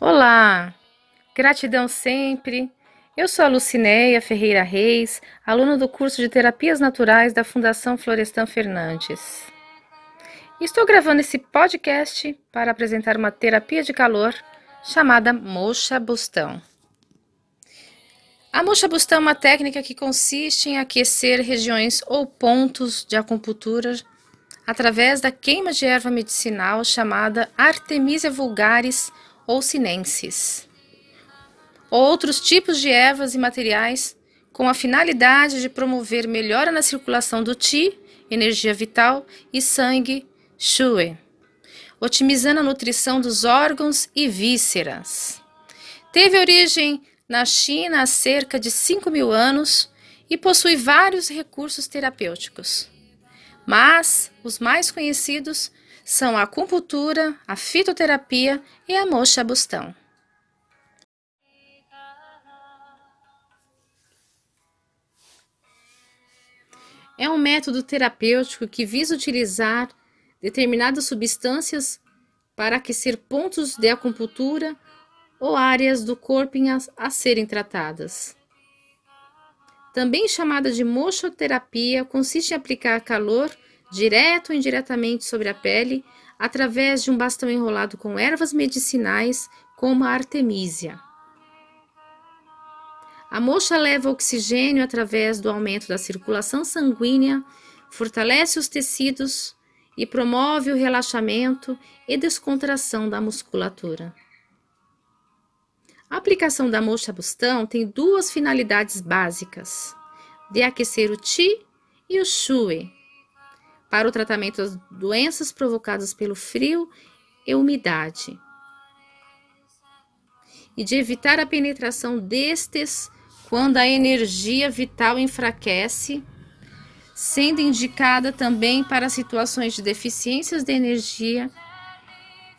Olá, gratidão sempre. Eu sou a Lucinéia Ferreira Reis, aluna do curso de Terapias Naturais da Fundação Florestan Fernandes. Estou gravando esse podcast para apresentar uma terapia de calor chamada Mocha Bustão. A Mocha Bustão é uma técnica que consiste em aquecer regiões ou pontos de acupuntura através da queima de erva medicinal chamada Artemisia vulgaris ou sinensis. Outros tipos de ervas e materiais com a finalidade de promover melhora na circulação do Qi, energia vital, e sangue, Shui, otimizando a nutrição dos órgãos e vísceras. Teve origem na China há cerca de 5 mil anos e possui vários recursos terapêuticos. Mas os mais conhecidos são a acupuntura, a fitoterapia e a mocha bustão. É um método terapêutico que visa utilizar determinadas substâncias para aquecer pontos de acupuntura ou áreas do corpo a, a serem tratadas. Também chamada de mochoterapia, consiste em aplicar calor direto ou indiretamente sobre a pele, através de um bastão enrolado com ervas medicinais, como a artemisia. A mocha leva oxigênio através do aumento da circulação sanguínea, fortalece os tecidos e promove o relaxamento e descontração da musculatura. A aplicação da mocha bustão tem duas finalidades básicas: de aquecer o Qi e o Shui, para o tratamento das doenças provocadas pelo frio e umidade, e de evitar a penetração destes quando a energia vital enfraquece, sendo indicada também para situações de deficiências de energia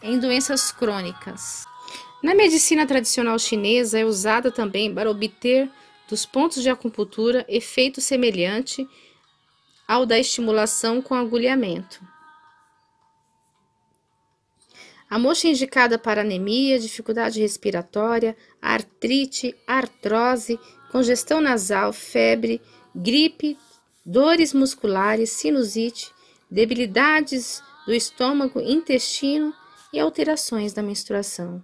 em doenças crônicas. Na medicina tradicional chinesa é usada também para obter dos pontos de acupuntura efeito semelhante ao da estimulação com agulhamento. A mocha é indicada para anemia, dificuldade respiratória, artrite, artrose, congestão nasal, febre, gripe, dores musculares, sinusite, debilidades do estômago, intestino e alterações da menstruação.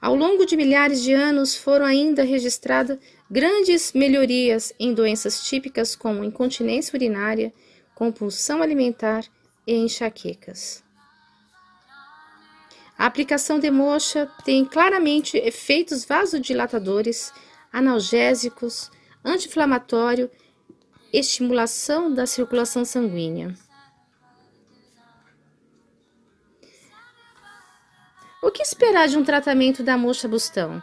Ao longo de milhares de anos foram ainda registradas grandes melhorias em doenças típicas como incontinência urinária, compulsão alimentar e enxaquecas. A aplicação de mocha tem claramente efeitos vasodilatadores, analgésicos, anti-inflamatório, estimulação da circulação sanguínea. O que esperar de um tratamento da mocha bustão?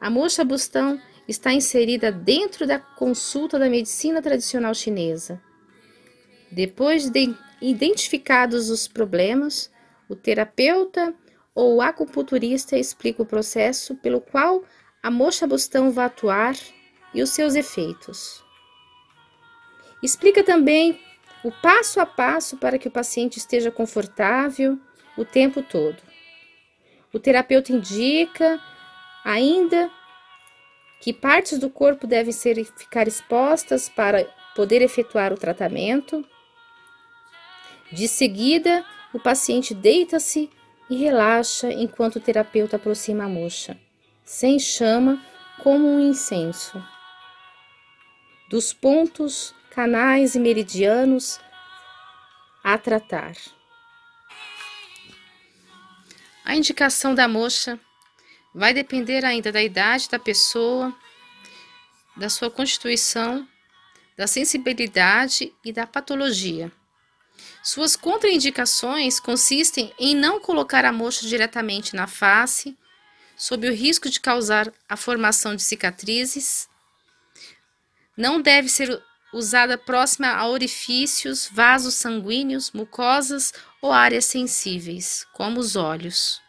A mocha bustão está inserida dentro da consulta da medicina tradicional chinesa. Depois de identificados os problemas, o terapeuta ou o acupunturista explica o processo pelo qual a mocha bustão vai atuar e os seus efeitos. Explica também o passo a passo para que o paciente esteja confortável o tempo todo. O terapeuta indica ainda que partes do corpo devem ser, ficar expostas para poder efetuar o tratamento. De seguida, o paciente deita-se e relaxa enquanto o terapeuta aproxima a mocha, sem chama, como um incenso. Dos pontos, canais e meridianos a tratar. A indicação da mocha vai depender ainda da idade da pessoa, da sua constituição, da sensibilidade e da patologia. Suas contraindicações consistem em não colocar a mocha diretamente na face, sob o risco de causar a formação de cicatrizes. Não deve ser usada próxima a orifícios, vasos sanguíneos, mucosas ou áreas sensíveis, como os olhos.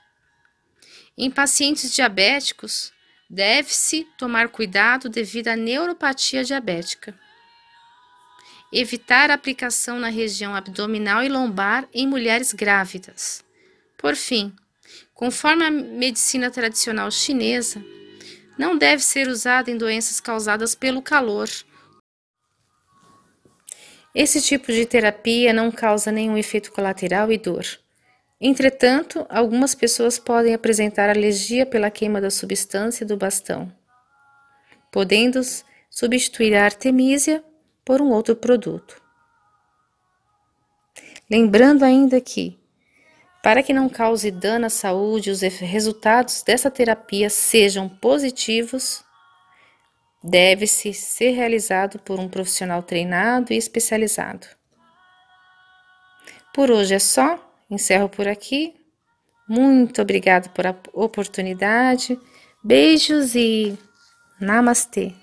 Em pacientes diabéticos, deve-se tomar cuidado devido à neuropatia diabética. Evitar a aplicação na região abdominal e lombar em mulheres grávidas. Por fim, conforme a medicina tradicional chinesa, não deve ser usada em doenças causadas pelo calor. Esse tipo de terapia não causa nenhum efeito colateral e dor. Entretanto, algumas pessoas podem apresentar alergia pela queima da substância do bastão, podendo substituir a artemisia por um outro produto. Lembrando ainda que, para que não cause dano à saúde os resultados dessa terapia sejam positivos, deve-se ser realizado por um profissional treinado e especializado. Por hoje é só. Encerro por aqui. Muito obrigado por a oportunidade. Beijos e namastê.